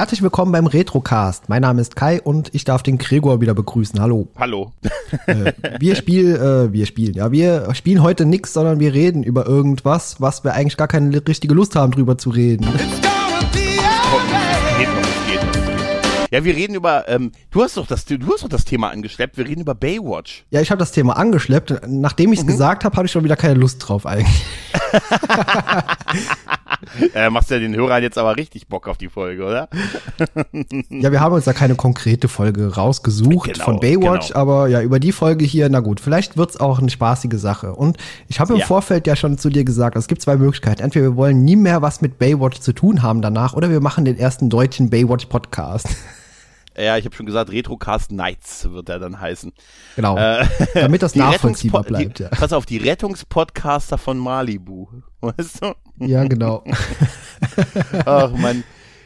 Herzlich willkommen beim Retrocast. Mein Name ist Kai und ich darf den Gregor wieder begrüßen. Hallo. Hallo. Äh, wir spielen, äh, wir spielen, ja, wir spielen heute nix, sondern wir reden über irgendwas, was wir eigentlich gar keine richtige Lust haben, drüber zu reden. Ja, wir reden über, ähm, du hast doch das, du hast doch das Thema angeschleppt, wir reden über Baywatch. Ja, ich habe das Thema angeschleppt. Nachdem ich es gesagt habe, hatte ich schon wieder keine Lust drauf eigentlich. Äh, machst ja den Hörern jetzt aber richtig Bock auf die Folge, oder? Ja, wir haben uns da keine konkrete Folge rausgesucht Genau, von Baywatch, genau. aber ja, über die Folge hier, na gut, vielleicht wird's auch eine spaßige Sache. Und ich habe im Ja. Vorfeld ja schon zu dir gesagt, es gibt zwei Möglichkeiten. Entweder wir wollen nie mehr was mit Baywatch zu tun haben danach, oder wir machen den ersten deutschen Baywatch-Podcast. Ja, ich habe schon gesagt, Retrocast Nights wird er dann heißen. Genau. Äh, Damit das nachvollziehbar bleibt, die, ja. Pass auf, die Rettungspodcaster von Malibu. Weißt du? Ja, genau. Ach man.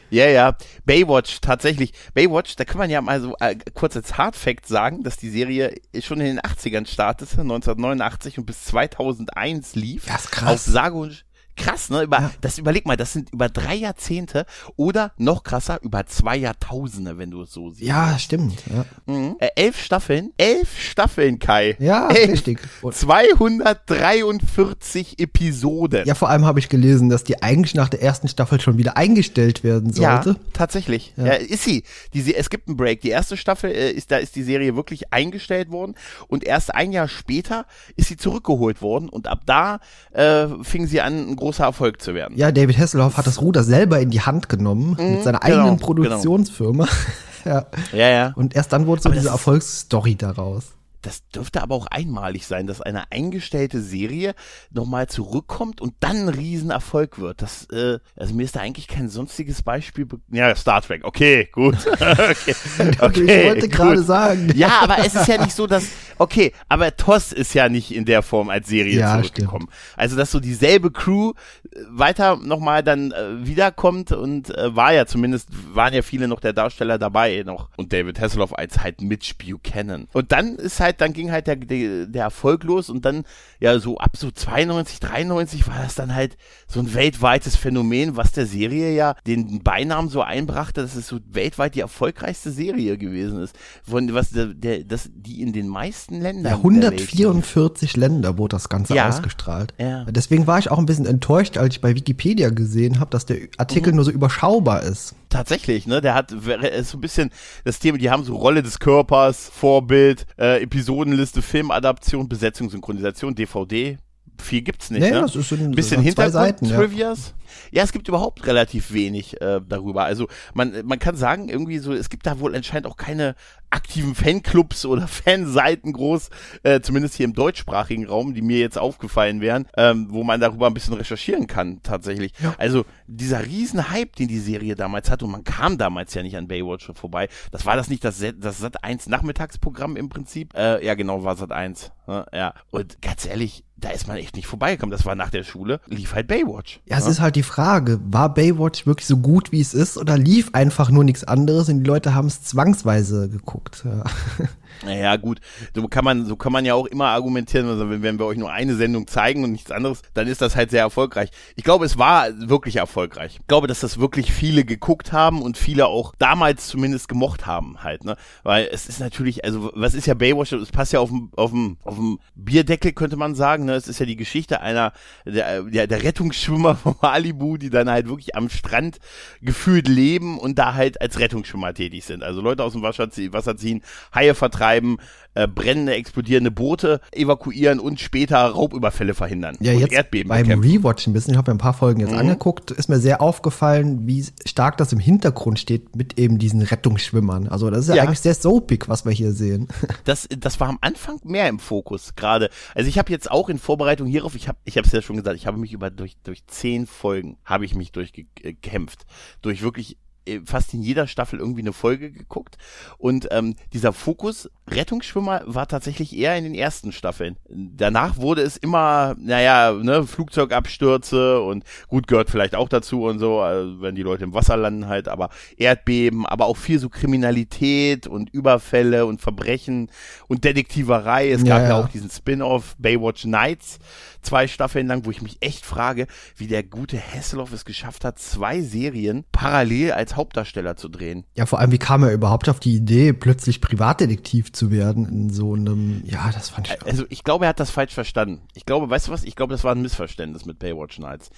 Ja, ja. Baywatch, tatsächlich. Baywatch, da kann man ja mal so äh, kurz als Hardfact sagen, dass die Serie schon in den 80ern startete, 1989 und bis 2001 lief. Ja, ist krass. Auf sage und Krass, ne? Über, Ja. Das überleg mal, das sind über drei Jahrzehnte oder noch krasser, über zwei Jahrtausende, wenn du es so siehst. Ja, stimmt. Ja, Mhm. Äh, elf Staffeln, elf Staffeln, Kai. ja elf. richtig. Und, 243 Episoden. ja, vor allem habe ich gelesen, dass die eigentlich nach der ersten Staffel schon wieder eingestellt werden sollte. Ja, tatsächlich. Ja. ist sie. Die, es gibt einen Break. Die erste Staffel äh, ist, da ist die Serie wirklich eingestellt worden und erst ein Jahr später ist sie zurückgeholt worden und ab da äh, fing sie an, ein großer Erfolg zu werden. Ja, David Hasselhoff hat das Ruder selber in die Hand genommen mit seiner genau, eigenen Produktionsfirma. ja. Ja, ja. Und erst dann wurde so Aber diese Erfolgsstory daraus. Das dürfte aber auch einmalig sein, dass eine eingestellte Serie nochmal zurückkommt und dann ein Riesenerfolg wird. Das, äh, also mir ist da eigentlich kein sonstiges Beispiel. be- Ja, Star Trek. Okay, gut. okay. okay, ich wollte gerade sagen. Ja, aber es ist ja nicht so, dass. Okay, aber TOS ist ja nicht in der Form als Serie Ja, zurückgekommen. Also, dass so dieselbe Crew äh, weiter nochmal dann äh, wiederkommt und äh, war ja zumindest, waren ja viele noch der Darsteller dabei noch. Und David Hasselhoff als halt Mitch Buchanan. Und dann ist halt, dann ging halt der, der, der Erfolg los und dann, ja, so ab so 92, 93 war das dann halt so ein weltweites Phänomen, was der Serie ja den Beinamen so einbrachte, dass es so weltweit die erfolgreichste Serie gewesen ist. Von was der, der das, die in den meisten Ländern. Ja, der Welt 144 Länder wurde das Ganze Ja. ausgestrahlt. Ja. Deswegen war ich auch ein bisschen enttäuscht, als ich bei Wikipedia gesehen habe, dass der Artikel Mhm. nur so überschaubar ist. Tatsächlich, ne? Der hat ist so ein bisschen das Thema, die haben so Rolle des Körpers, Vorbild, äh, Episodenliste, Filmadaption, Besetzung, Synchronisation, DVD. Viel gibt's nicht, Nee, ne? das ist in- bisschen Seiten, ja. Hintergrund-Trivias. Ja. es gibt überhaupt relativ wenig äh, darüber. Also man, man kann sagen, irgendwie so, es gibt da wohl anscheinend auch keine aktiven Fanclubs oder Fanseiten groß, äh, zumindest hier im deutschsprachigen Raum, die mir jetzt aufgefallen wären, ähm, wo man darüber ein bisschen recherchieren kann, tatsächlich. Also dieser riesen Hype, den die Serie damals hatte, und man kam damals ja nicht an Baywatch vorbei, das war das nicht das, das Sat 1 Nachmittagsprogramm im Prinzip? Äh, ja, genau, war Sat 1. Ne? Ja. Und ganz ehrlich, da ist man echt nicht vorbeigekommen. Das war nach der Schule, lief halt Baywatch. Ja, es ist halt die Frage, war Baywatch wirklich so gut, wie es ist, oder lief einfach nur nichts anderes und die Leute haben es zwangsweise geguckt? Ja. Naja, gut, so kann man, so kann man ja auch immer argumentieren, also wenn, wenn wir euch nur eine Sendung zeigen und nichts anderes, dann ist das halt sehr erfolgreich. Ich glaube, es war wirklich erfolgreich. Ich glaube, dass das wirklich viele geguckt haben und viele auch damals zumindest gemocht haben halt, ne? Weil es ist natürlich, also was ist ja Baywatch, es passt ja auf dem, auf dem, auf dem Bierdeckel, könnte man sagen, ne? Es ist ja die Geschichte einer, der, der, der Rettungsschwimmer von Malibu, die dann halt wirklich am Strand gefühlt leben und da halt als Rettungsschwimmer tätig sind. Also Leute aus dem Wasser ziehen, Wasser ziehen Haie vertreiben, äh, brennende, explodierende Boote evakuieren und später Raubüberfälle verhindern. Ja, und jetzt Erdbeben beim bekämpfen. Mhm. Rewatch ein bisschen, ich habe mir ein paar Folgen jetzt angeguckt, ist mir sehr aufgefallen, wie stark das im Hintergrund steht mit eben diesen Rettungsschwimmern. Also das ist ja, Ja. eigentlich sehr soapig, was wir hier sehen. das, das war am Anfang mehr im Fokus gerade. Also ich habe jetzt auch in Vorbereitung hierauf, ich habe ich habe es ja schon gesagt, ich habe mich über durch durch zehn Folgen habe ich mich durchgekämpft, durch wirklich äh, fast in jeder Staffel irgendwie eine Folge geguckt und ähm, dieser Fokus Rettungsschwimmer war tatsächlich eher in den ersten Staffeln. Danach wurde es immer, naja, ne, Flugzeugabstürze und gut gehört vielleicht auch dazu und so, also wenn die Leute im Wasser landen halt, aber Erdbeben, aber auch viel so Kriminalität und Überfälle und Verbrechen und Detektiverei. Es gab ja, ja auch diesen Spin-off Baywatch Nights zwei Staffeln lang, wo ich mich echt frage, wie der gute Hasselhoff es geschafft hat, zwei Serien parallel als Hauptdarsteller zu drehen. Ja, vor allem, wie kam er überhaupt auf die Idee, plötzlich Privatdetektiv zu werden in so einem, ja, das fand ich. Also ich glaube, er hat das falsch verstanden. Ich glaube, weißt du was? Ich glaube, das war ein Missverständnis mit Baywatch Nights.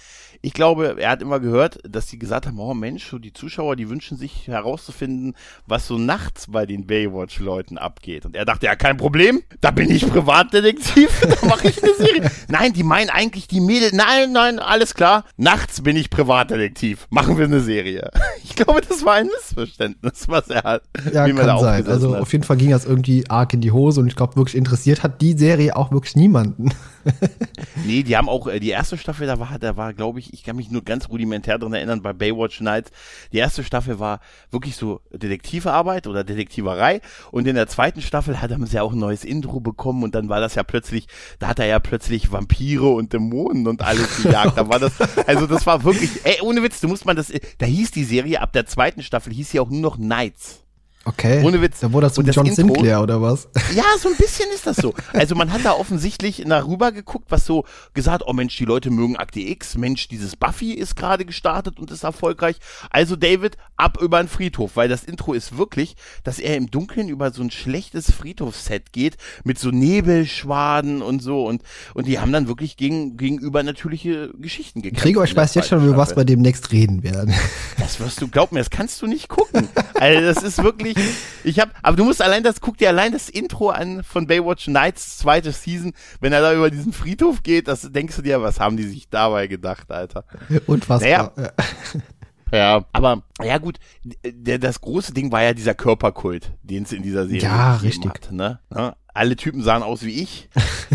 Ich glaube, er hat immer gehört, dass die gesagt haben, oh Mensch, so die Zuschauer, die wünschen sich herauszufinden, was so nachts bei den Baywatch-Leuten abgeht. Und er dachte, ja, kein Problem, da bin ich Privatdetektiv, da mache ich eine Serie. Nein, die meinen eigentlich die Mädel. Nein, nein, alles klar. Nachts bin ich Privatdetektiv. Machen wir eine Serie. Ich glaube, das war ein Missverständnis, was er hat. Ja, wie kann sein. Also hat. auf jeden Fall ging das irgendwie arg in die Hose und ich glaube, wirklich interessiert hat die Serie auch wirklich niemanden. nee, die haben auch, äh, die erste Staffel, da war, da war, glaube ich, ich kann mich nur ganz rudimentär dran erinnern, bei Baywatch Nights. Die erste Staffel war wirklich so Detektivarbeit oder Detektiverei und in der zweiten Staffel hat er ja auch ein neues Intro bekommen und dann war das ja plötzlich, da hat er ja plötzlich Vampire und Dämonen und alles gejagt. Da war das, also das war wirklich, ey, ohne Witz, du musst man das, da hieß die Serie ab der zweiten Staffel, hieß sie auch nur noch Knights. Okay. Ohne Witz. Da wurde das so John Intro, Sinclair oder was? Ja, so ein bisschen ist das so. Also man hat da offensichtlich nach rüber geguckt, was so gesagt, oh Mensch, die Leute mögen Akte X, Mensch, dieses Buffy ist gerade gestartet und ist erfolgreich. Also David, ab über den Friedhof, weil das Intro ist wirklich, dass er im Dunkeln über so ein schlechtes Friedhofsset geht, mit so Nebelschwaden und so und, und die haben dann wirklich gegen, gegenüber natürliche Geschichten gekämpft. Gregor, ich weiß jetzt schon, über was wir demnächst reden werden. Das wirst du, glaub mir, das kannst du nicht gucken. Also das ist wirklich, ich habe, aber du musst allein das, guck dir allein das Intro an von Baywatch Nights zweite Season, wenn er da über diesen Friedhof geht, das denkst du dir, was haben die sich dabei gedacht, Alter? Unfassbar. Naja, ja, aber ja gut, der, das große Ding war ja dieser Körperkult, den es in dieser Serie ja, richtig. hat. Ne? ne? Alle Typen sahen aus wie ich.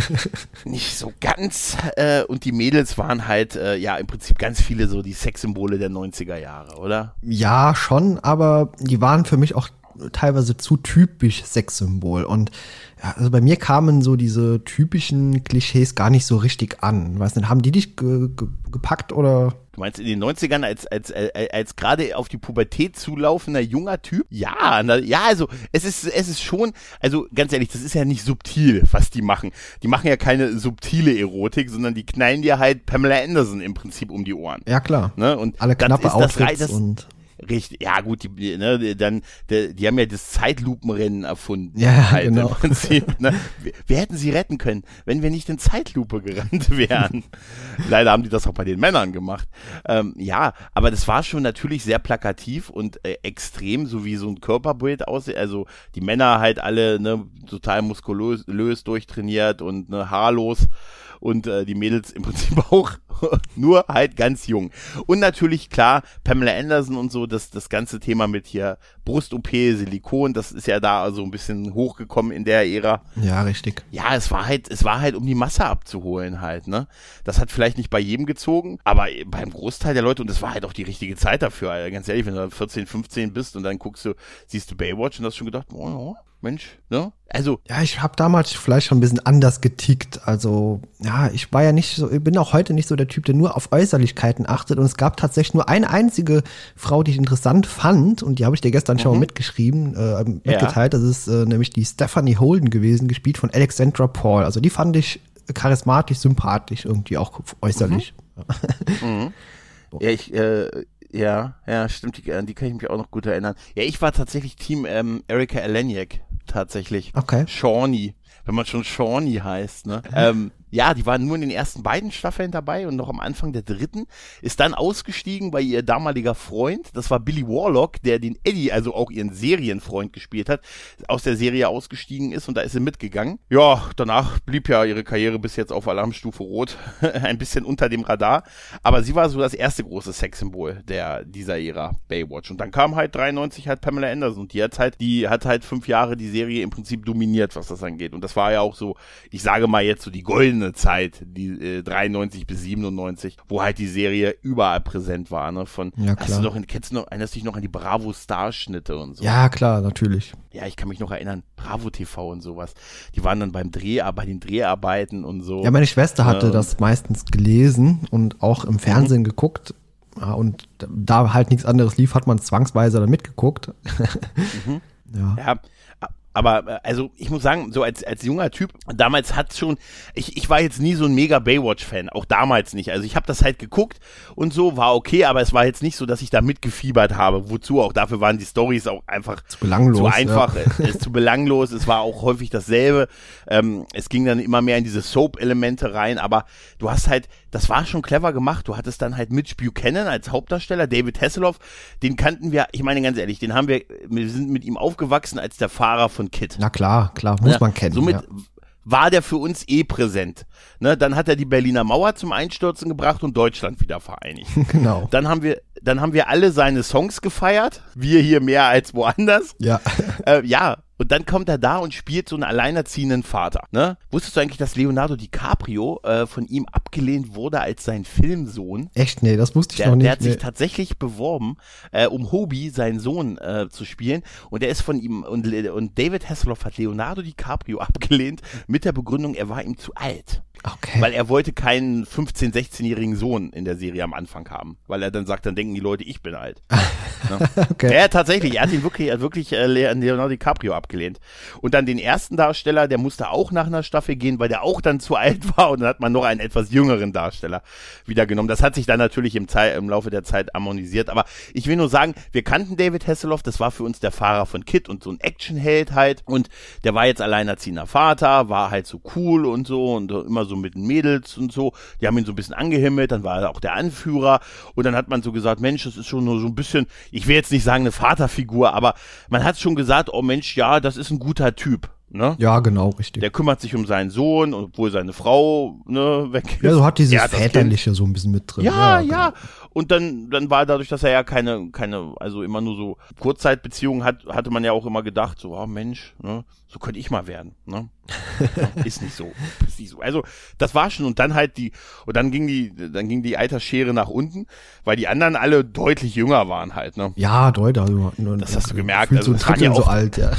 Nicht so ganz. Äh, und die Mädels waren halt, äh, ja, im Prinzip ganz viele so die Sexsymbole der 90er Jahre, oder? Ja, schon, aber die waren für mich auch teilweise zu typisch Sexsymbol. Und ja, also bei mir kamen so diese typischen Klischees gar nicht so richtig an. Weiß nicht, haben die dich ge ge gepackt oder? Du meinst in den 90ern als, als, als, als gerade auf die Pubertät zulaufender junger Typ? Ja, na, ja, also es ist, es ist schon, also ganz ehrlich, das ist ja nicht subtil, was die machen. Die machen ja keine subtile Erotik, sondern die knallen dir halt Pamela Anderson im Prinzip um die Ohren. Ja, klar. Ne? Und alle knappe Outfits das, und Richtig, ja gut, die, ne, dann, die, die haben ja das Zeitlupenrennen erfunden. Ja, halt genau. Im Prinzip, ne? wir, wir, hätten sie retten können, wenn wir nicht in Zeitlupe gerannt wären. Leider haben die das auch bei den Männern gemacht. Ähm, ja, aber das war schon natürlich sehr plakativ und äh, extrem, so wie so ein Körperbild aussieht. Also die Männer halt alle ne, total muskulös durchtrainiert und ne, haarlos und äh, die Mädels im Prinzip auch nur halt ganz jung. Und natürlich klar, Pamela Anderson und so, das, das ganze Thema mit hier Brust-OP, Silikon, das ist ja da so ein bisschen hochgekommen in der Ära. Ja, richtig. Ja, es war halt, es war halt, um die Masse abzuholen halt, ne? Das hat vielleicht nicht bei jedem gezogen, aber beim Großteil der Leute, und das war halt auch die richtige Zeit dafür, Alter. ganz ehrlich, wenn du 14, 15 bist und dann guckst du, siehst du Baywatch und hast schon gedacht, oh, oh Mensch, ne? Also. Ja, ich habe damals vielleicht schon ein bisschen anders getickt. Also, ja, ich war ja nicht so, ich bin auch heute nicht so der Typ, der nur auf Äußerlichkeiten achtet. Und es gab tatsächlich nur eine einzige Frau, die ich interessant fand. Und die habe ich dir gestern mhm. schon mal mitgeschrieben, äh, mitgeteilt. Ja. Das ist äh, nämlich die Stephanie Holden gewesen, gespielt von Alexandra Paul. Also die fand ich charismatisch, sympathisch, irgendwie auch äußerlich. Mhm. mhm. Ja, ich, äh, ja, ja, stimmt, die, die kann ich mich auch noch gut erinnern. Ja, ich war tatsächlich Team ähm, Erika Eleniak tatsächlich. Okay. Shawnee, wenn man schon Shawnee heißt, ne? Ähm, ja, die waren nur in den ersten beiden Staffeln dabei und noch am Anfang der dritten. Ist dann ausgestiegen, weil ihr damaliger Freund, das war Billy Warlock, der den Eddie, also auch ihren Serienfreund gespielt hat, aus der Serie ausgestiegen ist und da ist sie mitgegangen. Ja, danach blieb ja ihre Karriere bis jetzt auf Alarmstufe Rot ein bisschen unter dem Radar. Aber sie war so das erste große Sexsymbol der, dieser Ära Baywatch. Und dann kam halt 93 halt Pamela Anderson und die hat halt, die hat halt fünf Jahre die Serie im Prinzip dominiert, was das angeht. Und das war ja auch so, ich sage mal jetzt so die goldene goldene Zeit, die äh, 93 bis 97, wo halt die Serie überall präsent war. Ne? Von, Ja, Hast klar. du noch, kennst du noch, erinnerst du dich noch an die Bravo Starschnitte und so? Ja, klar, natürlich. Ja, ich kann mich noch erinnern, Bravo TV und sowas. Die waren dann beim Dreh, bei den Dreharbeiten und so. Ja, meine Schwester hatte Ja. das meistens gelesen und auch im Fernsehen geguckt. Ja, und da halt nichts anderes lief, hat man zwangsweise dann mitgeguckt. ja. Ja, aber äh, also ich muss sagen, so als, als junger Typ, damals hat schon, ich, ich war jetzt nie so ein mega Baywatch-Fan, auch damals nicht. Also ich habe das halt geguckt und so, war okay, aber es war jetzt nicht so, dass ich da mitgefiebert habe. Wozu auch, dafür waren die Stories auch einfach Zu belanglos, zu ja. einfach, es ist zu belanglos, es war auch häufig dasselbe. Ähm, es ging dann immer mehr in diese Soap-Elemente rein, aber du hast halt, das war schon clever gemacht. Du hattest dann halt Mitch Buchanan als Hauptdarsteller, David Hasselhoff, den kannten wir, ich meine ganz ehrlich, den haben wir, wir sind mit ihm aufgewachsen als der Fahrer von Kid. Na klar, klar, muss Ja, man kennen. Somit ja. war der für uns eh präsent. Ne, dann hat er die Berliner Mauer zum Einstürzen gebracht und Deutschland wieder vereinigt. Genau. Dann haben wir, dann haben wir alle seine Songs gefeiert. Wir hier mehr als woanders. Ja. Äh, ja, und dann kommt er da und spielt so einen alleinerziehenden Vater. Ne? Wusstest du eigentlich, dass Leonardo DiCaprio äh, von ihm abgelehnt wurde als sein Filmsohn? Echt, nee, das wusste ich Der, noch nicht. der hat sich nee. tatsächlich beworben, äh, um Hobie, seinen Sohn, äh, zu spielen. Und er ist von ihm, und, und David Hasselhoff hat Leonardo DiCaprio abgelehnt mit der Begründung, er war ihm zu alt. Okay. Weil er wollte keinen 15-, 16-jährigen Sohn in der Serie am Anfang haben. Weil er dann sagt, dann denken die Leute, ich bin alt. okay. Ja, tatsächlich. Er hat ihn wirklich, er hat wirklich äh, Le- Leonardo DiCaprio abgelehnt. Und dann den ersten Darsteller, der musste auch nach einer Staffel gehen, weil der auch dann zu alt war. Und dann hat man noch einen etwas jüngeren Darsteller wieder genommen. Das hat sich dann natürlich im, Zei- im Laufe der Zeit harmonisiert. Aber ich will nur sagen, wir kannten David Hasselhoff. Das war für uns der Fahrer von Kid und so ein Actionheld halt. Und der war jetzt alleinerziehender Vater, war halt so cool und so und immer so mit den Mädels und so. Die haben ihn so ein bisschen angehimmelt. Dann war er auch der Anführer. Und dann hat man so gesagt, Mensch, das ist schon nur so ein bisschen, ich will jetzt nicht sagen eine Vaterfigur, aber man hat schon gesagt, oh Mensch, ja, das ist ein guter Typ. Ne? ja, genau, richtig. Der kümmert sich um seinen Sohn, obwohl seine Frau ne, weg ist. ja, so hat dieses Kind. Väterliche so ein bisschen mit drin. Ja, genau. ja. Und dann, dann war dadurch, dass er ja keine, keine, also immer nur so Kurzzeitbeziehungen hat, hatte man ja auch immer gedacht, so, oh Mensch, ne, so könnte ich mal werden, ne? Ja, ist nicht so. Ist nicht so. Also, das war schon. Und dann halt die, und dann ging die, dann ging die Altersschere nach unten, weil die anderen alle deutlich jünger waren halt, ne? Ja, Leute, also, Das hast du gemerkt, Fühlt also so das waren ja so auch- alt, ja.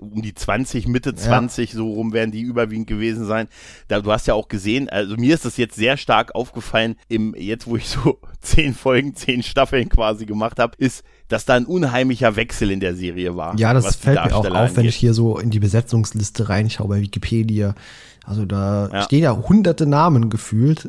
um die 20, Mitte 20, so rum werden die überwiegend gewesen sein. Da, du hast ja auch gesehen, also mir ist das jetzt sehr stark aufgefallen, im, jetzt wo ich so zehn Folgen, zehn Staffeln quasi gemacht habe, ist, dass da ein unheimlicher Wechsel in der Serie war. Ja, das fällt mir auch auf, wenn angeht. ich hier so in die Besetzungsliste reinschaue bei Wikipedia. Also da Ja. stehen ja hunderte Namen gefühlt.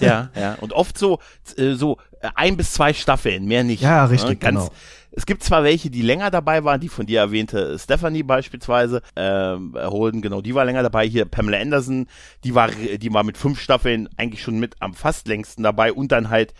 Ja, ja. Und oft so, äh, so äh, ein bis zwei Staffeln, mehr nicht. Ja, richtig, Ganz, genau. Es gibt zwar welche, die länger dabei waren, die von dir erwähnte Stephanie beispielsweise, ähm, Holden, genau, die war länger dabei. Hier Pamela Anderson, die war, die war mit fünf Staffeln eigentlich schon mit am fast längsten dabei und dann halt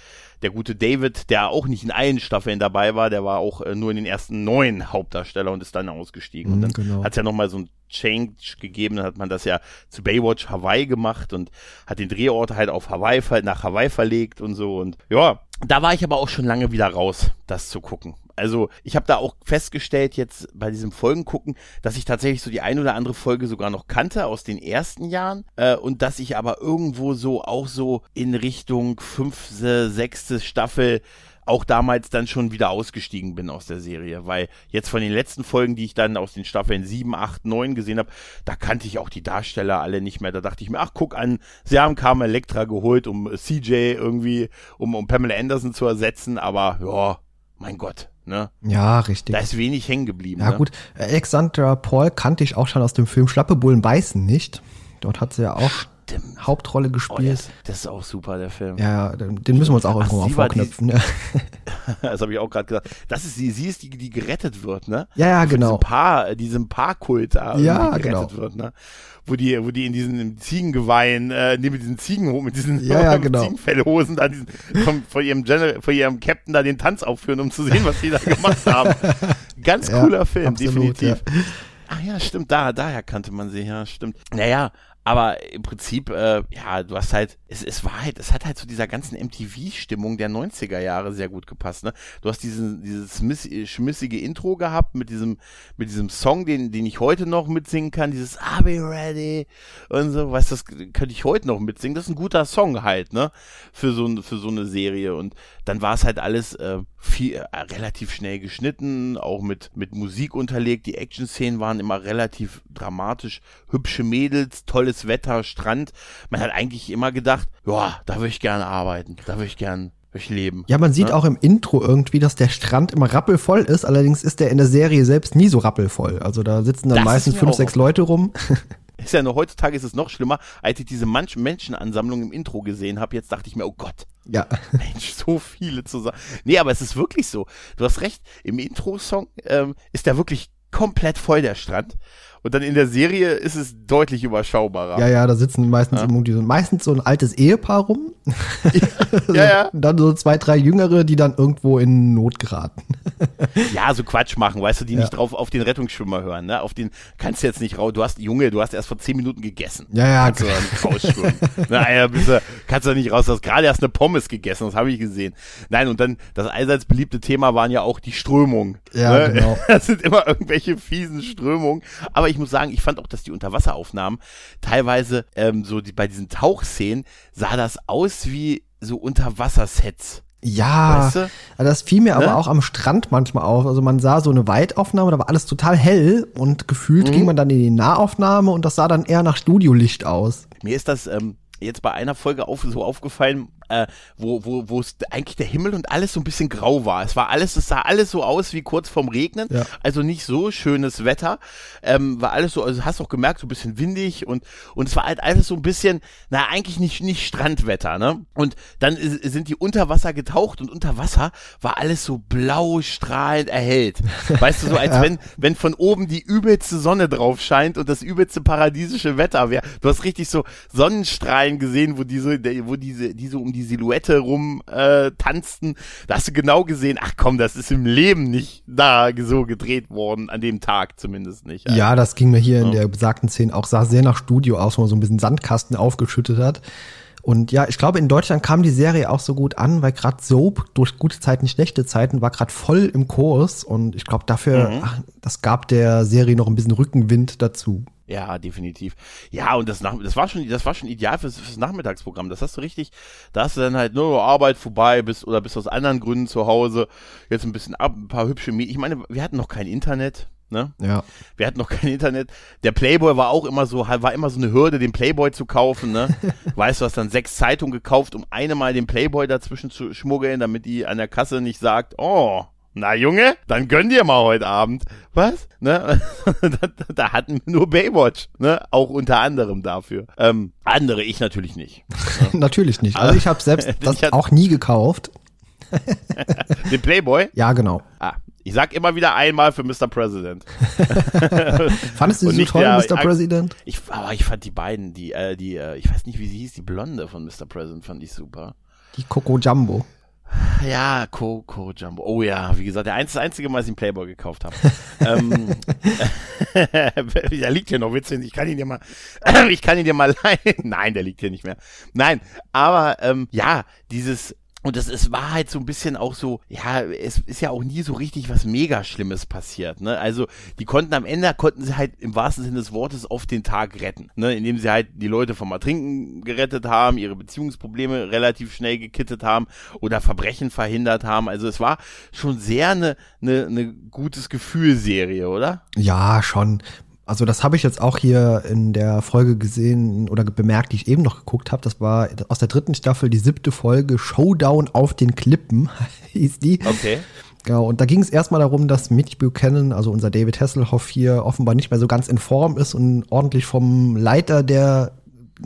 der gute David, der auch nicht in allen Staffeln dabei war, der war auch äh, nur in den ersten neun Hauptdarsteller und ist dann ausgestiegen. und Mhm, dann genau. hat es ja nochmal so ein Change gegeben, dann hat man das ja zu Baywatch Hawaii gemacht und hat den Drehort halt auf Hawaii, nach Hawaii verlegt und so und ja, da war ich aber auch schon lange wieder raus, das zu gucken. Also ich habe da auch festgestellt jetzt bei diesem Folgengucken, dass ich tatsächlich so die ein oder andere Folge sogar noch kannte aus den ersten Jahren äh, und dass ich aber irgendwo so auch so in Richtung fünfte, sechste Staffel auch damals dann schon wieder ausgestiegen bin aus der Serie, weil jetzt von den letzten Folgen, die ich dann aus den Staffeln 7, 8, 9 gesehen habe, da kannte ich auch die Darsteller alle nicht mehr. Da dachte ich mir, ach guck an, sie haben Carmen Electra geholt, um CJ irgendwie, um, um Pamela Anderson zu ersetzen, aber ja, mein Gott, ne? Ja, richtig. Da ist wenig hängen geblieben. ja ne? gut, Alexandra Paul kannte ich auch schon aus dem Film Schlappe Bullen beißen nicht. Dort hat sie ja auch Stimmt. Hauptrolle Oh, gespielt. das, das ist auch super, der Film. ja, ja, den den müssen wir uns auch Ach, irgendwann mal war die- vorknöpfen. Ja, Das habe ich auch gerade gesagt. Das ist sie, sie ist die, die gerettet wird, ne? ja, ja genau. Diesem Paar, diesem Paarkult da Ja, gerettet genau. wird, ne? Wo die, wo die in diesen Ziegengeweihen, äh, nee, mit diesen Ziegen, mit diesen Ja, ja, genau. Ziegenfellhosen da diesen, von, von ihrem General, von ihrem Captain da den Tanz aufführen, um zu sehen, was die da gemacht haben. Ganz Ja, cooler Film, absolut, definitiv. Ach ja, stimmt, da, daher kannte man sie, ja, stimmt. Naja, Aber im Prinzip, äh, ja, du hast halt, es, es war halt, es hat halt zu dieser ganzen MTV-Stimmung der 90er Jahre sehr gut gepasst, ne? Du hast diesen, dieses schmissige Intro gehabt mit diesem, mit diesem Song, den, den ich heute noch mitsingen kann, dieses I'll be ready und so, weißt du, das könnte ich heute noch mitsingen. Das ist ein guter Song halt, ne? Für so, für so eine Serie. Und dann war es halt alles äh, viel, äh, relativ schnell geschnitten, auch mit, mit Musik unterlegt. Die Action-Szenen waren immer relativ dramatisch. Hübsche Mädels, tolles Wetter, Strand. Man hat eigentlich immer gedacht, ja, da würde ich gerne arbeiten, da würde ich gerne leben. Ja, man sieht ne? auch im Intro irgendwie, dass der Strand immer rappelvoll ist. Allerdings ist der in der Serie selbst nie so rappelvoll. Also da sitzen dann das meistens fünf, sechs Leute rum. Ist ja nur heutzutage ist es noch schlimmer, als ich diese Manch Menschenansammlung im Intro gesehen habe. Jetzt dachte ich mir, oh Gott. Ja. Mensch, so viele zusammen. Nee, aber es ist wirklich so. Du hast recht, im Intro-Song ähm, ist der wirklich komplett voll der Strand. Und dann in der Serie ist es deutlich überschaubarer. Ja, ja, da sitzen meistens ja. irgendwie so, meistens so ein altes Ehepaar rum. ja, ja. Und dann so zwei, drei Jüngere, die dann irgendwo in Not geraten. ja, so Quatsch machen, weißt du, die ja. nicht drauf auf den Rettungsschwimmer hören, ne? Auf den kannst du jetzt nicht raus. Du hast, Junge, du hast erst vor zehn Minuten gegessen. Ja, ja. Kannst du nicht rausschwimmen. naja, bist du, kannst du nicht raus. Du hast gerade erst eine Pommes gegessen, das habe ich gesehen. Nein, und dann, das allseits beliebte Thema waren ja auch die Strömungen. Ja, ne? genau. Das sind immer irgendwelche fiesen Strömungen. Aber ich muss sagen, ich fand auch, dass die Unterwasseraufnahmen teilweise ähm, so die, bei diesen Tauchszenen sah das aus wie so Unterwassersets. Ja, weißt du? das fiel mir ne? aber auch am Strand manchmal auf. Also man sah so eine Weitaufnahme, da war alles total hell und gefühlt mhm. ging man dann in die Nahaufnahme und das sah dann eher nach Studiolicht aus. Mir ist das ähm, jetzt bei einer Folge auf, so aufgefallen, äh, wo, wo, wo es eigentlich der Himmel und alles so ein bisschen grau war. Es war alles, es sah alles so aus wie kurz vorm Regnen. Ja. Also nicht so schönes Wetter. Ähm, war alles so, also hast auch gemerkt, so ein bisschen windig und, und es war halt alles so ein bisschen, na, eigentlich nicht, nicht Strandwetter, ne? Und dann sind die unter Wasser getaucht und unter Wasser war alles so blau strahlend erhellt. Weißt du, so als ja. wenn, wenn von oben die übelste Sonne drauf scheint und das übelste paradiesische Wetter wäre. Du hast richtig so Sonnenstrahlen gesehen, wo diese, wo diese, die so um die Silhouette rum äh, tanzten. Da hast du genau gesehen, ach komm, das ist im Leben nicht da so gedreht worden, an dem Tag zumindest nicht. Ja, ja das ging mir hier ja. in der besagten Szene auch, sah sehr nach Studio aus, wo man so ein bisschen Sandkasten aufgeschüttet hat. Und ja, ich glaube, in Deutschland kam die Serie auch so gut an, weil gerade Soap durch gute Zeiten, schlechte Zeiten war gerade voll im Kurs. Und ich glaube, dafür, mhm. ach, das gab der Serie noch ein bisschen Rückenwind dazu. Ja, definitiv. Ja, und das, nach, das war schon, das war schon ideal fürs, fürs Nachmittagsprogramm. Das hast du richtig, da hast du dann halt nur Arbeit vorbei, bist oder bist aus anderen Gründen zu Hause. Jetzt ein bisschen ab, ein paar hübsche Medien. Ich meine, wir hatten noch kein Internet. Ne? Ja. Wir hatten noch kein Internet. Der Playboy war auch immer so, war immer so eine Hürde, den Playboy zu kaufen. Ne? weißt du, hast dann sechs Zeitungen gekauft, um eine Mal den Playboy dazwischen zu schmuggeln, damit die an der Kasse nicht sagt, oh, na Junge, dann gönn dir mal heute Abend. Was? Ne? da, da, hatten wir nur Baywatch, ne? Auch unter anderem dafür. Ähm, andere ich natürlich nicht. Natürlich nicht. Also ich habe selbst das auch nie gekauft. Den Playboy? Ja, genau. Ah, ich sag immer wieder einmal für Mr. President. Fandest du sie so toll, der, Mr. President? Ich, aber ich fand die beiden, die, äh, die, äh, ich weiß nicht, wie sie hieß, die Blonde von Mr. President, fand ich super. Die Coco Jumbo. Ja, Coco Jumbo. Oh ja, wie gesagt, der einzige, einzige Mal, dass ich einen Playboy gekauft habe. ähm, der liegt hier noch witzig. Ich kann ihn dir mal, ich kann ihn dir mal leihen. Nein, der liegt hier nicht mehr. Nein, aber ähm, ja, dieses und es, es war halt so ein bisschen auch so, ja, es ist ja auch nie so richtig was mega Schlimmes passiert, ne? Also, die konnten am Ende, konnten sie halt im wahrsten Sinne des Wortes auf den Tag retten, ne? Indem sie halt die Leute vom Ertrinken gerettet haben, ihre Beziehungsprobleme relativ schnell gekittet haben oder Verbrechen verhindert haben. Also, es war schon sehr eine, eine, eine gutes Gefühlserie, oder? Ja, schon. Also das habe ich jetzt auch hier in der Folge gesehen oder bemerkt, die ich eben noch geguckt habe. Das war aus der dritten Staffel die siebte Folge Showdown auf den Klippen hieß die. Okay. Genau, und da ging es erstmal darum, dass Mitch Buchanan, also unser David Hasselhoff hier, offenbar nicht mehr so ganz in Form ist und ordentlich vom Leiter der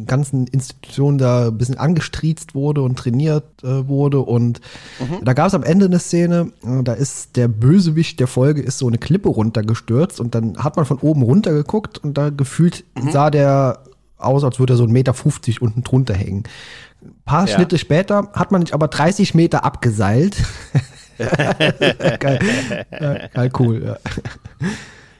ganzen Institution da ein bisschen angestriezt wurde und trainiert äh, wurde. Und mhm. da gab es am Ende eine Szene, äh, da ist der Bösewicht der Folge ist so eine Klippe runtergestürzt und dann hat man von oben runter geguckt und da gefühlt mhm. sah der aus, als würde er so 1,50 Meter unten drunter hängen. Ein paar ja. Schnitte später hat man sich aber 30 Meter abgeseilt. geil. Ja, geil, cool, ja.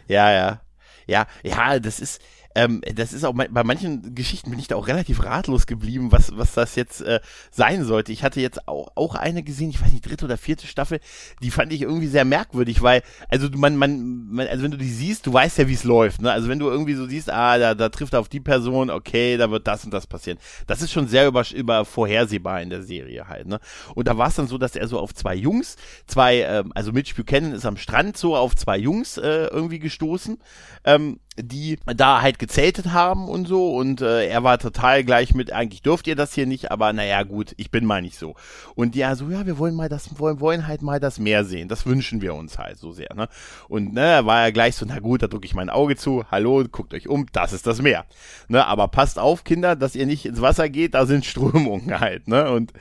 Ja, ja. Ja, ja, das ist, ähm, das ist auch bei manchen Geschichten bin ich da auch relativ ratlos geblieben, was, was das jetzt äh, sein sollte. Ich hatte jetzt auch, auch eine gesehen, ich weiß nicht, dritte oder vierte Staffel, die fand ich irgendwie sehr merkwürdig, weil, also man, man, man also wenn du die siehst, du weißt ja, wie es läuft. Ne? Also wenn du irgendwie so siehst, ah, da, da trifft er auf die Person, okay, da wird das und das passieren. Das ist schon sehr über, über vorhersehbar in der Serie halt. Ne? Und da war es dann so, dass er so auf zwei Jungs, zwei, ähm, also Mitch Buchanan ist am Strand so auf zwei Jungs äh, irgendwie gestoßen. Ähm, die da halt gezeltet haben und so und äh, er war total gleich mit, eigentlich dürft ihr das hier nicht, aber naja gut, ich bin mal nicht so. Und ja, so, ja, wir wollen mal das, wollen, wollen halt mal das Meer sehen, das wünschen wir uns halt so sehr, ne. Und ne, war er gleich so, na gut, da drücke ich mein Auge zu, hallo, guckt euch um, das ist das Meer. Ne, aber passt auf, Kinder, dass ihr nicht ins Wasser geht, da sind Strömungen halt, ne. Und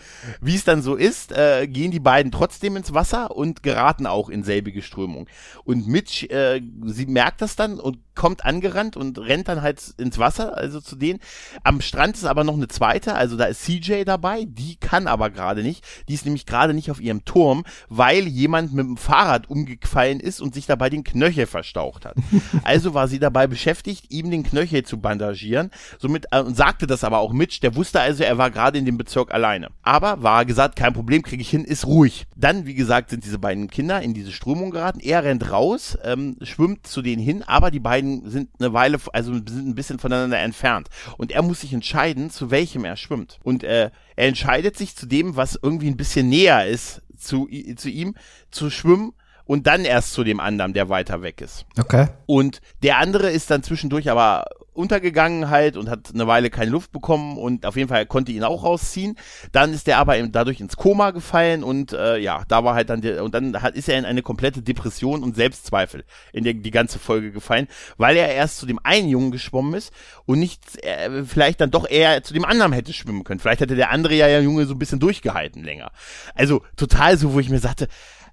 wie es dann so ist, äh, gehen die beiden trotzdem ins Wasser und geraten auch in selbige Strömung. Und Mitch, äh, sie merkt das dann und kommt angerannt und rennt dann halt ins Wasser, also zu denen. Am Strand ist aber noch eine zweite, also da ist CJ dabei, die kann aber gerade nicht. Die ist nämlich gerade nicht auf ihrem Turm, weil jemand mit dem Fahrrad umgefallen ist und sich dabei den Knöchel verstaucht hat. Also war sie dabei beschäftigt, ihm den Knöchel zu bandagieren, somit äh, und sagte das aber auch Mitch, der wusste also, er war gerade in dem Bezirk alleine. Aber war gesagt, kein Problem, kriege ich hin, ist ruhig. Dann, wie gesagt, sind diese beiden Kinder in diese Strömung geraten. Er rennt raus, ähm, schwimmt zu denen hin, aber die beiden beiden sind eine Weile, also sind ein bisschen voneinander entfernt. Und er muss sich entscheiden, zu welchem er schwimmt. Und äh, er entscheidet sich zu dem, was irgendwie ein bisschen näher ist zu, zu ihm, zu schwimmen und dann erst zu dem anderen, der weiter weg ist. Okay. Und der andere ist dann zwischendurch aber untergegangen halt und hat eine Weile keine Luft bekommen und auf jeden Fall konnte ihn auch rausziehen. Dann ist er aber dadurch ins Koma gefallen und äh, ja, da war halt dann der, und dann hat, ist er in eine komplette Depression und Selbstzweifel in der, die ganze Folge gefallen, weil er erst zu dem einen Jungen geschwommen ist und nicht äh, vielleicht dann doch eher zu dem anderen hätte schwimmen können. Vielleicht hätte der andere ja, Junge so ein bisschen durchgehalten länger. Also total so, wo ich mir sagte,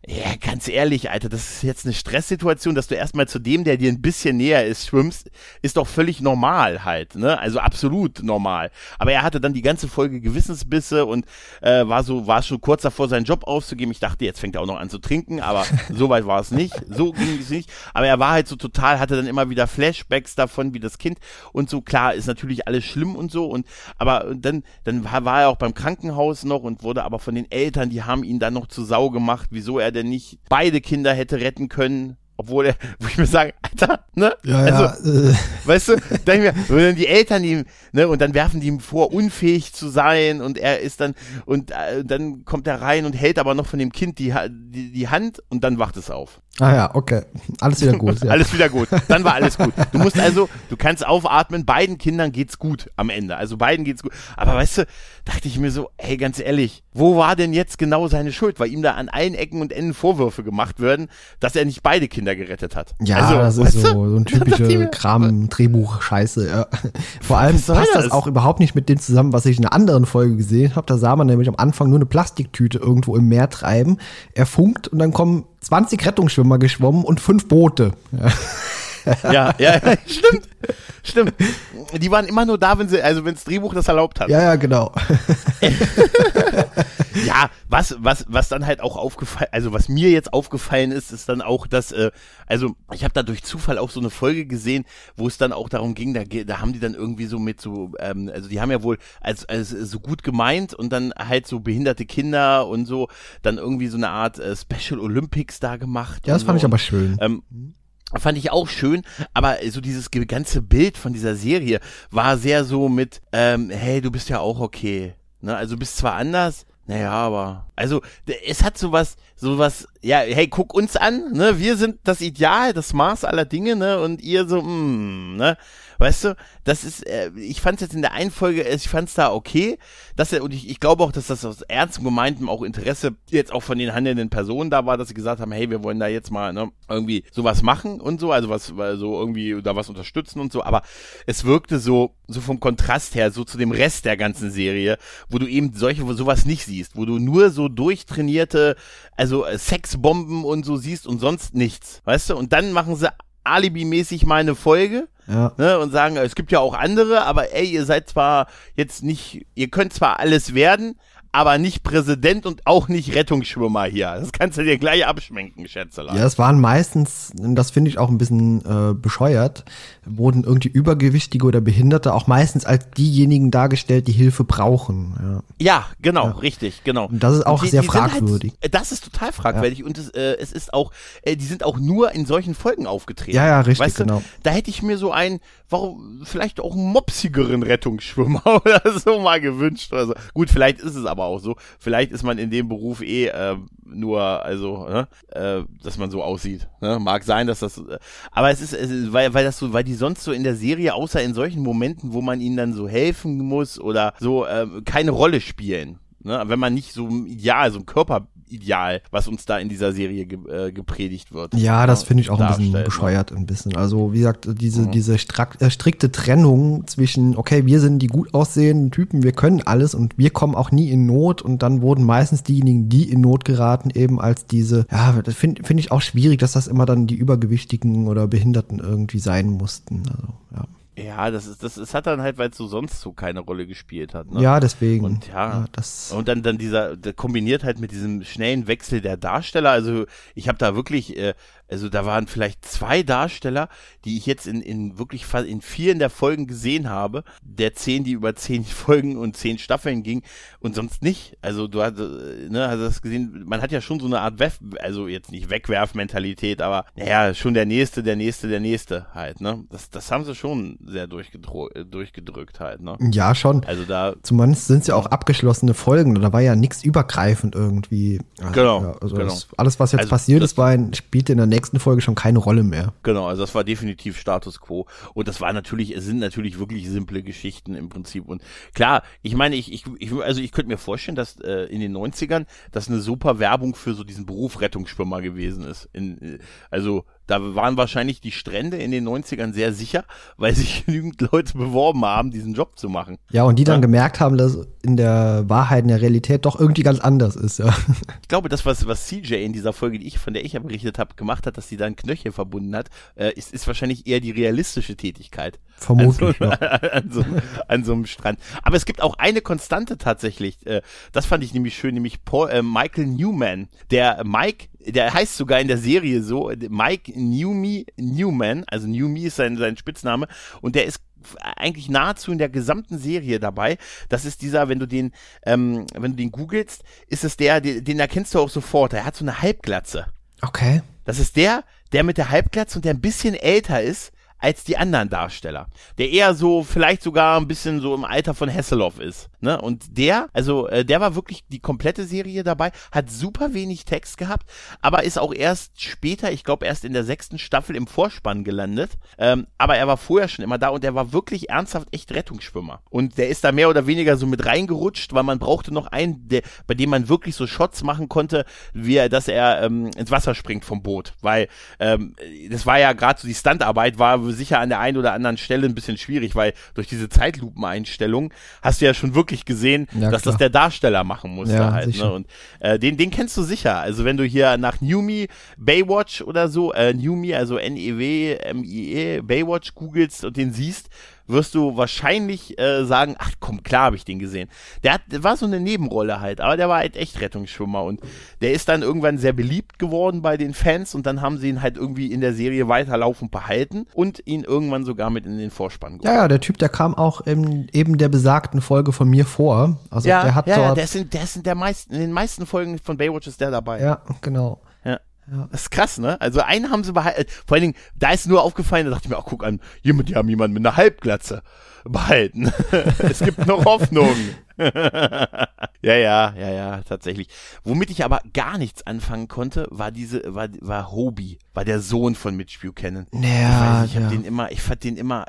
ja, ganz ehrlich, Alter, das ist jetzt eine Stresssituation, dass du erstmal zu dem, der dir ein bisschen näher ist, schwimmst, ist doch völlig normal halt, ne? Also absolut normal. Aber er hatte dann die ganze Folge Gewissensbisse und äh, war so, war schon kurz davor, seinen Job auszugeben. Ich dachte, jetzt fängt er auch noch an zu trinken, aber so weit war es nicht. So ging es nicht. Aber er war halt so total, hatte dann immer wieder Flashbacks davon, wie das Kind und so. Klar, ist natürlich alles schlimm und so und aber dann, dann war, war er auch beim Krankenhaus noch und wurde aber von den Eltern, die haben ihn dann noch zu Sau gemacht, wieso er denn nicht beide Kinder hätte retten können, obwohl er, wo ich mir sage, Alter, ne? Ja, also, ja, weißt du, dann, mir, wenn die Eltern ihm, ne, und dann werfen die ihm vor, unfähig zu sein und er ist dann, und äh, dann kommt er rein und hält aber noch von dem Kind die, die, die Hand und dann wacht es auf. Ah ja, okay. Alles wieder gut. Ja. alles wieder gut. Dann war alles gut. Du musst also, du kannst aufatmen, beiden Kindern geht's gut am Ende. Also beiden geht's gut. Aber weißt du, dachte ich mir so, hey, ganz ehrlich, wo war denn jetzt genau seine Schuld? Weil ihm da an allen Ecken und Enden Vorwürfe gemacht werden, dass er nicht beide Kinder gerettet hat. Ja, also, das ist so, so ein typischer Kram, Drehbuch, Scheiße. Ja. Vor allem passt das? das auch überhaupt nicht mit dem zusammen, was ich in einer anderen Folge gesehen habe. Da sah man nämlich am Anfang nur eine Plastiktüte irgendwo im Meer treiben. Er funkt und dann kommen 20 Rettungsschwimmer geschwommen und fünf Boote. Ja. Ja, ja, stimmt. Stimmt. Die waren immer nur da, wenn sie, also wenn das Drehbuch das erlaubt hat. Ja, ja, genau. ja, was, was, was dann halt auch aufgefallen, also was mir jetzt aufgefallen ist, ist dann auch, dass, äh, also ich habe da durch Zufall auch so eine Folge gesehen, wo es dann auch darum ging, da, da haben die dann irgendwie so mit so, ähm, also die haben ja wohl als, als so gut gemeint und dann halt so behinderte Kinder und so, dann irgendwie so eine Art äh, Special Olympics da gemacht. Ja, das fand so. ich aber schön. Ähm, fand ich auch schön, aber so dieses ganze Bild von dieser Serie war sehr so mit, ähm, hey, du bist ja auch okay. Ne? Also du bist zwar anders, naja, aber also es hat sowas, sowas, ja, hey, guck uns an, ne? Wir sind das Ideal, das Maß aller Dinge, ne? Und ihr so, mm, ne? Weißt du, das ist, äh, ich fand es jetzt in der einen Folge, ich fand es da okay, dass er, und ich, ich glaube auch, dass das aus ernstem gemeintem auch Interesse jetzt auch von den handelnden Personen da war, dass sie gesagt haben, hey, wir wollen da jetzt mal ne, irgendwie sowas machen und so, also was, so irgendwie da was unterstützen und so, aber es wirkte so, so vom Kontrast her, so zu dem Rest der ganzen Serie, wo du eben solche, wo sowas nicht siehst, wo du nur so durchtrainierte, also äh, Sexbomben und so siehst und sonst nichts, weißt du, und dann machen sie alibimäßig mal eine Folge ja. ne, und sagen, es gibt ja auch andere, aber ey, ihr seid zwar jetzt nicht, ihr könnt zwar alles werden, aber nicht Präsident und auch nicht Rettungsschwimmer hier. Das kannst du dir gleich abschminken, Schätzelein. Ja, es waren meistens, das finde ich auch ein bisschen äh, bescheuert, wurden irgendwie Übergewichtige oder Behinderte auch meistens als diejenigen dargestellt, die Hilfe brauchen. Ja, ja genau, ja. richtig, genau. Und das ist auch die, sehr die fragwürdig. Halt, das ist total fragwürdig ja. und es, äh, es ist auch, äh, die sind auch nur in solchen Folgen aufgetreten. Ja, ja, richtig, weißt du, genau. Da hätte ich mir so einen, warum, vielleicht auch einen mopsigeren Rettungsschwimmer oder so mal gewünscht oder so. Gut, vielleicht ist es aber auch so. Vielleicht ist man in dem Beruf eh äh, nur, also, ne, äh, dass man so aussieht. Ne? Mag sein, dass das, äh, aber es ist, es ist, weil, weil das so, weil die sonst so in der Serie, außer in solchen Momenten, wo man ihnen dann so helfen muss oder so, äh, keine Rolle spielen. Ne? Wenn man nicht so ideal, so ein Körper Ideal, was uns da in dieser Serie ge äh, gepredigt wird. Ja, das finde ich auch ein bisschen ne? bescheuert, ein bisschen. Also, wie gesagt, diese, mhm. diese äh, strikte Trennung zwischen, okay, wir sind die gut aussehenden Typen, wir können alles und wir kommen auch nie in Not und dann wurden meistens diejenigen, die in Not geraten, eben als diese, ja, das finde find ich auch schwierig, dass das immer dann die Übergewichtigen oder Behinderten irgendwie sein mussten. Also, ja. Ja, das ist, das, das hat dann halt, weil es so sonst so keine Rolle gespielt hat. Ne? Ja, deswegen. Und ja, ja das und dann, dann dieser, der kombiniert halt mit diesem schnellen Wechsel der Darsteller. Also ich habe da wirklich, äh, also da waren vielleicht zwei Darsteller, die ich jetzt in, in wirklich in vielen der Folgen gesehen habe, der zehn, die über zehn Folgen und zehn Staffeln ging und sonst nicht. Also du hast, äh, ne, hast das gesehen, man hat ja schon so eine Art Wef also jetzt nicht Wegwerfmentalität, aber naja, schon der nächste, der nächste, der nächste halt, ne? Das, das haben sie schon sehr äh, durchgedrückt halt, ne? Ja, schon. Also da. Zumindest sind es ja auch abgeschlossene Folgen, da war ja nichts übergreifend irgendwie. Also, genau. Ja, also genau. Das, alles, was jetzt also passiert ist, war ein, spielte in der nächsten Folge schon keine Rolle mehr. Genau, also das war definitiv Status quo. Und das war natürlich, es sind natürlich wirklich simple Geschichten im Prinzip. Und klar, ich meine, ich, ich, ich also ich könnte mir vorstellen, dass äh, in den 90ern das eine super Werbung für so diesen Beruf Rettungsschwimmer gewesen ist. In, äh, also da waren wahrscheinlich die Strände in den 90ern sehr sicher, weil sich genügend Leute beworben haben, diesen Job zu machen. Ja, und die dann ja. gemerkt haben, dass in der Wahrheit, in der Realität doch irgendwie ganz anders ist, ja. Ich glaube, das, was, was CJ in dieser Folge, die ich, von der ich ja berichtet habe, gemacht hat, dass sie dann Knöchel verbunden hat, äh, ist, ist wahrscheinlich eher die realistische Tätigkeit. Vermutlich. An so, an, so, an so einem Strand. Aber es gibt auch eine Konstante tatsächlich. Äh, das fand ich nämlich schön, nämlich Paul, äh, Michael Newman. Der Mike der heißt sogar in der Serie so, Mike Newme, Newman, also Newme ist sein, sein Spitzname, und der ist eigentlich nahezu in der gesamten Serie dabei. Das ist dieser, wenn du den, ähm, wenn du den googelst, ist es der, den, den erkennst du auch sofort. Er hat so eine Halbglatze. Okay. Das ist der, der mit der Halbglatze und der ein bisschen älter ist als die anderen Darsteller. Der eher so, vielleicht sogar ein bisschen so im Alter von Hasselhoff ist. Ne? Und der, also äh, der war wirklich die komplette Serie dabei, hat super wenig Text gehabt, aber ist auch erst später, ich glaube erst in der sechsten Staffel im Vorspann gelandet. Ähm, aber er war vorher schon immer da und er war wirklich ernsthaft echt Rettungsschwimmer. Und der ist da mehr oder weniger so mit reingerutscht, weil man brauchte noch einen, der, bei dem man wirklich so Shots machen konnte, wie er, dass er ähm, ins Wasser springt vom Boot. Weil ähm, das war ja gerade so die Standarbeit, war sicher an der einen oder anderen Stelle ein bisschen schwierig, weil durch diese Zeitlupeneinstellung hast du ja schon wirklich gesehen, ja, dass das der Darsteller machen musste ja, halt. Ne? Und äh, den, den kennst du sicher. Also wenn du hier nach Newme, Baywatch oder so, äh, Newme, also N-E-W, M-I-E, Baywatch googelst und den siehst, wirst du wahrscheinlich äh, sagen, ach komm, klar habe ich den gesehen. Der, hat, der war so eine Nebenrolle halt, aber der war halt echt Rettungsschwimmer und der ist dann irgendwann sehr beliebt geworden bei den Fans und dann haben sie ihn halt irgendwie in der Serie weiterlaufend behalten und ihn irgendwann sogar mit in den Vorspann geholt. Ja, ja, der Typ, der kam auch in eben der besagten Folge von mir vor. Also ja, der hat ja, dort ja, der ist, in, der ist in der meisten, in den meisten Folgen von Baywatch ist der dabei. Ja, genau. Ja. Das ist krass, ne? Also einen haben sie behalten. Äh, vor allen Dingen, da ist nur aufgefallen, da dachte ich mir, ach guck an, jemand, die haben jemanden mit einer Halbglatze behalten. es gibt noch Hoffnung. ja, ja, ja, ja, tatsächlich. Womit ich aber gar nichts anfangen konnte, war diese, war, war Hobie, war der Sohn von Mitch Buchanan. Ja, ich, weiß, ich ja. hab den immer, ich fand den immer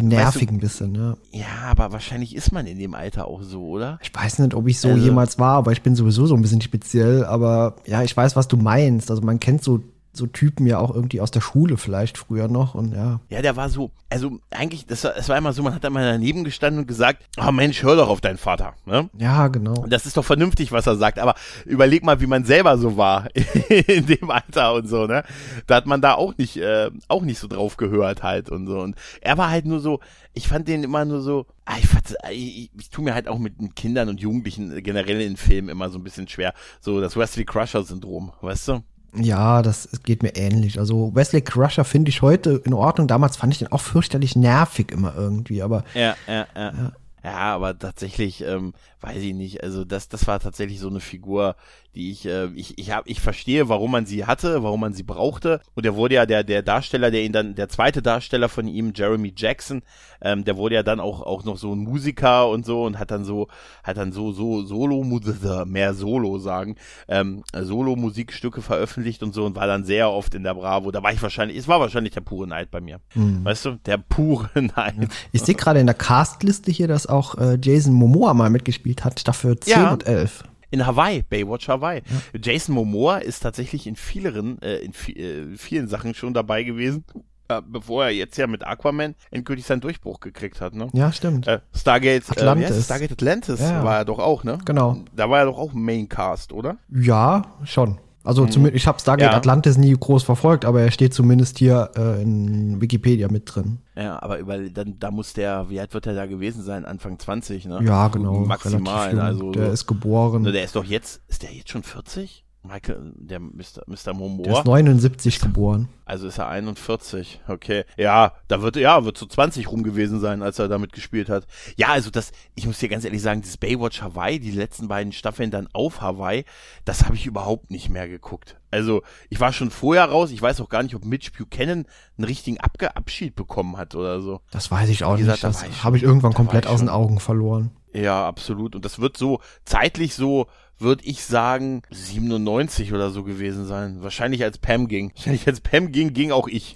so nervig weißt du, ein bisschen, ne? Ja, aber wahrscheinlich ist man in dem Alter auch so, oder? Ich weiß nicht, ob ich so also, jemals war, aber ich bin sowieso so ein bisschen speziell, aber ja, ich weiß, was du meinst. Also man kennt so so Typen ja auch irgendwie aus der Schule vielleicht früher noch und ja. Ja, der war so, also eigentlich, das, das war immer so, man hat da mal daneben gestanden und gesagt, oh Mensch, hör doch auf deinen Vater. Ne? Ja, genau. Das ist doch vernünftig, was er sagt, aber überleg mal, wie man selber so war in dem Alter und so, ne? Da hat man da auch nicht, äh, auch nicht so drauf gehört halt und so. Und er war halt nur so, ich fand den immer nur so, ah, ich, fand, ich, ich, ich tue mir halt auch mit Kindern und Jugendlichen generell in Filmen immer so ein bisschen schwer. So das Wesley Crusher-Syndrom, weißt du? Ja, das geht mir ähnlich. Also Wesley Crusher finde ich heute in Ordnung. Damals fand ich den auch fürchterlich nervig immer irgendwie, aber. Ja, ja, ja. ja. Ja, aber tatsächlich, ähm, weiß ich nicht. Also das, das war tatsächlich so eine Figur, die ich, äh, ich, ich habe, ich verstehe, warum man sie hatte, warum man sie brauchte. Und der wurde ja der, der Darsteller, der ihn dann, der zweite Darsteller von ihm, Jeremy Jackson, ähm, der wurde ja dann auch, auch noch so ein Musiker und so und hat dann so, hat dann so, so Solo, mehr Solo sagen, ähm, Solo-Musikstücke veröffentlicht und so und war dann sehr oft in der Bravo. Da war ich wahrscheinlich, es war wahrscheinlich der pure Neid bei mir. Mhm. Weißt du, der pure Neid. Ich sehe gerade in der Castliste hier, dass auch äh, Jason Momoa mal mitgespielt hat, Staffel 10 ja. und 11 in Hawaii, Baywatch Hawaii. Ja. Jason Momoa ist tatsächlich in vieleren, äh, in äh, vielen Sachen schon dabei gewesen. Äh, bevor er jetzt ja mit Aquaman endgültig seinen Durchbruch gekriegt hat, ne? Ja, stimmt. Äh, Stargate Atlantis. Äh, Stargate Atlantis ja. war er doch auch, ne? Genau. Da war er doch auch Maincast, oder? Ja, schon. Also mhm. zumindest, ich habe Stargate ja. Atlantis nie groß verfolgt, aber er steht zumindest hier äh, in Wikipedia mit drin. Ja, aber über, dann, da muss der, wie alt wird er da gewesen sein? Anfang 20, ne? Ja, genau. Maximal. Also, der ist geboren. Der ist doch jetzt, ist der jetzt schon 40? Michael, der Mr. Mr. Momoa. Der ist 79 geboren. Also ist er 41. Okay. Ja, da wird, ja, wird so 20 rum gewesen sein, als er damit gespielt hat. Ja, also das, ich muss dir ganz ehrlich sagen, dieses Baywatch Hawaii, die letzten beiden Staffeln dann auf Hawaii, das habe ich überhaupt nicht mehr geguckt. Also, ich war schon vorher raus. Ich weiß auch gar nicht, ob Mitch Buchanan einen richtigen Abge Abschied bekommen hat oder so. Das weiß ich auch gesagt, nicht. Das habe ich irgendwann komplett aus den Augen verloren. Ja, absolut. Und das wird so zeitlich so würde ich sagen, 97 oder so gewesen sein. Wahrscheinlich als Pam ging. Wahrscheinlich als Pam ging, ging auch ich.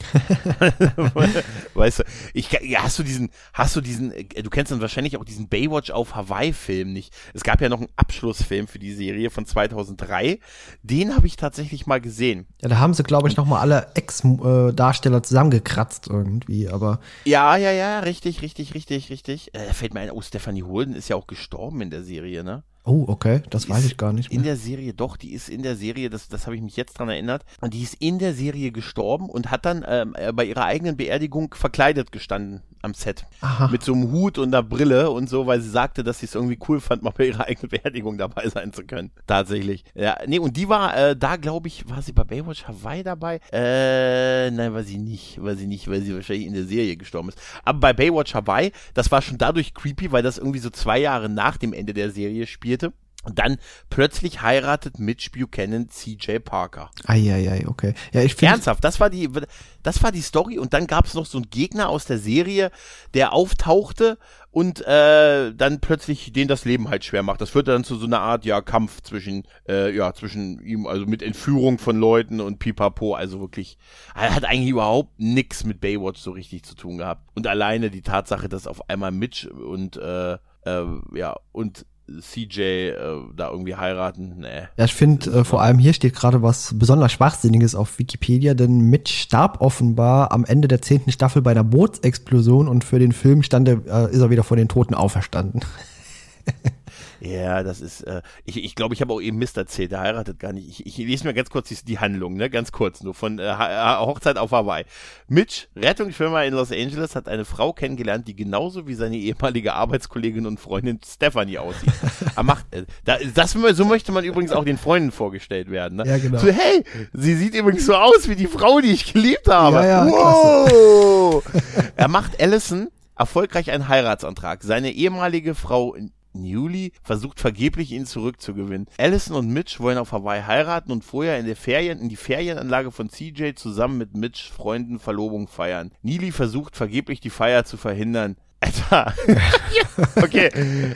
weißt du, ich, hast du diesen, hast du diesen, du kennst dann wahrscheinlich auch diesen Baywatch auf Hawaii-Film nicht. Es gab ja noch einen Abschlussfilm für die Serie von 2003. Den habe ich tatsächlich mal gesehen. Ja, da haben sie, glaube ich, nochmal alle Ex-Darsteller zusammengekratzt irgendwie, aber. Ja, ja, ja, richtig, richtig, richtig, richtig. Äh, fällt mir ein, oh, Stephanie Holden ist ja auch gestorben in der Serie, ne? Oh, okay, das die weiß ich gar nicht. Mehr. In der Serie, doch, die ist in der Serie, das, das habe ich mich jetzt dran erinnert, und die ist in der Serie gestorben und hat dann ähm, äh, bei ihrer eigenen Beerdigung verkleidet gestanden am Set. Aha. Mit so einem Hut und einer Brille und so, weil sie sagte, dass sie es irgendwie cool fand, mal bei ihrer eigenen Beerdigung dabei sein zu können. Tatsächlich. Ja, nee, und die war äh, da, glaube ich, war sie bei Baywatch Hawaii dabei? Äh, nein, war sie nicht, war sie nicht, weil sie wahrscheinlich in der Serie gestorben ist. Aber bei Baywatch Hawaii, das war schon dadurch creepy, weil das irgendwie so zwei Jahre nach dem Ende der Serie spielte. Und dann plötzlich heiratet Mitch Buchanan CJ Parker. Eieiei, okay. Ja, ich. Ernsthaft, das war die, das war die Story. Und dann gab es noch so einen Gegner aus der Serie, der auftauchte und äh, dann plötzlich den das Leben halt schwer macht. Das führte dann zu so einer Art ja Kampf zwischen äh, ja zwischen ihm also mit Entführung von Leuten und Pipapo. Also wirklich, er hat eigentlich überhaupt nix mit Baywatch so richtig zu tun gehabt. Und alleine die Tatsache, dass auf einmal Mitch und äh, äh, ja und CJ äh, da irgendwie heiraten. Nee. Ja, ich finde, äh, vor allem hier steht gerade was besonders Schwachsinniges auf Wikipedia, denn Mitch starb offenbar am Ende der zehnten Staffel bei einer Bootsexplosion und für den Film stand er, äh, ist er wieder vor den Toten auferstanden. Ja, das ist, äh, ich glaube, ich, glaub, ich habe auch eben Mist erzählt, der heiratet gar nicht. Ich, ich lese mir ganz kurz die, die Handlung, ne, ganz kurz, nur von äh, Hochzeit auf Hawaii. Mitch, Rettungsschwimmer in Los Angeles, hat eine Frau kennengelernt, die genauso wie seine ehemalige Arbeitskollegin und Freundin Stephanie aussieht. er macht, äh, da, das, so möchte man übrigens auch den Freunden vorgestellt werden. Ne? Ja, genau. So, hey, sie sieht übrigens so aus wie die Frau, die ich geliebt habe. Ja, ja, wow! er macht Allison erfolgreich einen Heiratsantrag. Seine ehemalige Frau Newly versucht vergeblich ihn zurückzugewinnen. Allison und Mitch wollen auf Hawaii heiraten und vorher in der Ferien, in die Ferienanlage von CJ zusammen mit Mitch Freunden Verlobung feiern. Neely versucht vergeblich die Feier zu verhindern. Alter. okay.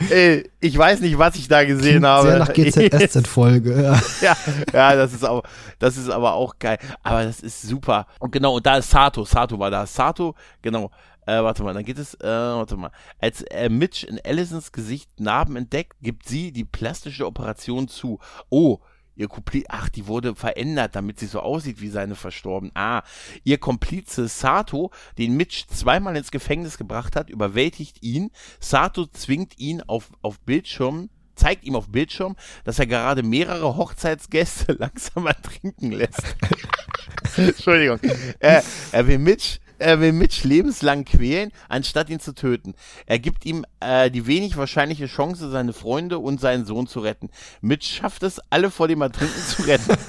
Ey, ich weiß nicht, was ich da gesehen Klingt habe. Sehr nach GZSZ-Folge. Ja. ja, ja, das ist auch, das ist aber auch geil. Aber das ist super. Und genau, und da ist Sato. Sato war da. Sato, genau. Äh, warte mal, dann geht es, äh, warte mal. Als äh, Mitch in Allisons Gesicht Narben entdeckt, gibt sie die plastische Operation zu. Oh, ihr Komplize, ach, die wurde verändert, damit sie so aussieht wie seine Verstorben. Ah, ihr Komplize Sato, den Mitch zweimal ins Gefängnis gebracht hat, überwältigt ihn. Sato zwingt ihn auf, auf Bildschirm zeigt ihm auf Bildschirm, dass er gerade mehrere Hochzeitsgäste langsam ertrinken lässt. Entschuldigung. Er, er will Mitch er will Mitch lebenslang quälen, anstatt ihn zu töten. Er gibt ihm äh, die wenig wahrscheinliche Chance, seine Freunde und seinen Sohn zu retten. Mitch schafft es, alle vor dem Ertrinken zu retten.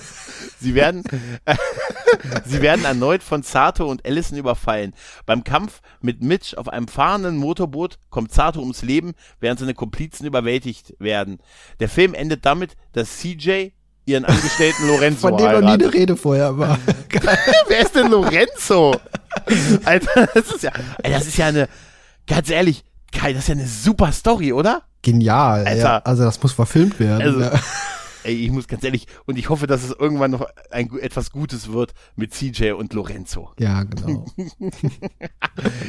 Sie werden, äh, sie werden erneut von Sato und Allison überfallen. Beim Kampf mit Mitch auf einem fahrenden Motorboot kommt Sato ums Leben, während seine Komplizen überwältigt werden. Der Film endet damit, dass CJ ihren Angestellten Lorenzo Von dem noch nie eine Rede vorher war. Wer ist denn Lorenzo? Alter, das ist ja, das ist ja eine, ganz ehrlich, Kai, das ist ja eine super Story, oder? Genial. Alter. Ja, also das muss verfilmt werden. Also, ja. Ey, ich muss ganz ehrlich, und ich hoffe, dass es irgendwann noch ein, etwas Gutes wird mit CJ und Lorenzo. ja, genau.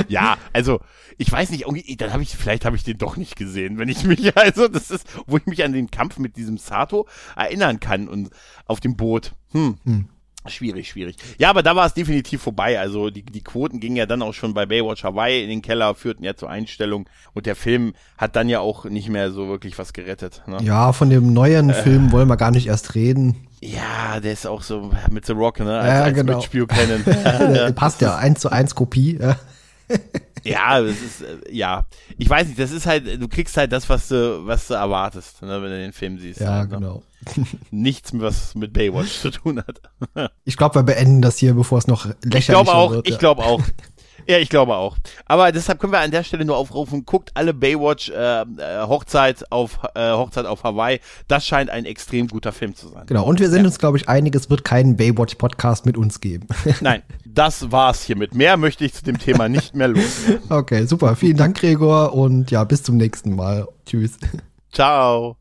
Ja, also ich weiß nicht, irgendwie, dann habe ich, vielleicht habe ich den doch nicht gesehen, wenn ich mich, also das ist, wo ich mich an den Kampf mit diesem Sato erinnern kann und auf dem Boot. Hm. Hm. Schwierig, schwierig. Ja, aber da war es definitiv vorbei. Also die, die Quoten gingen ja dann auch schon bei Baywatch Hawaii in den Keller, führten ja zur Einstellung und der Film hat dann ja auch nicht mehr so wirklich was gerettet. Ne? Ja, von dem neuen Film wollen wir gar nicht erst reden. Ja, der ist auch so mit The Rock, ne? Als, Ja, als genau. Mitch Buchanan. Der passt ja eins zu eins Kopie. Ja. Das ist, äh, ja. Ich weiß nicht, das ist halt, du kriegst halt das, was du, was du erwartest, ne, wenn du den Film siehst. Ja, ne? genau. Nichts, was mit Baywatch zu tun hat. Ich glaube, wir beenden das hier, bevor es noch lächerlicher Ich glaube auch, wird. ich glaube auch. Ja, ich glaube auch. Aber deshalb können wir an der Stelle nur aufrufen, guckt alle Baywatch äh, äh, Hochzeit auf äh, Hochzeit auf Hawaii. Das scheint ein extrem guter Film zu sein. Genau, und wir sind uns, glaube ich, einig, es wird keinen Baywatch-Podcast mit uns geben. Nein, das war's hiermit. Mehr möchte ich zu dem Thema nicht mehr los. okay, super. Vielen Dank, Gregor, und ja, bis zum nächsten Mal. Tschüss. Ciao.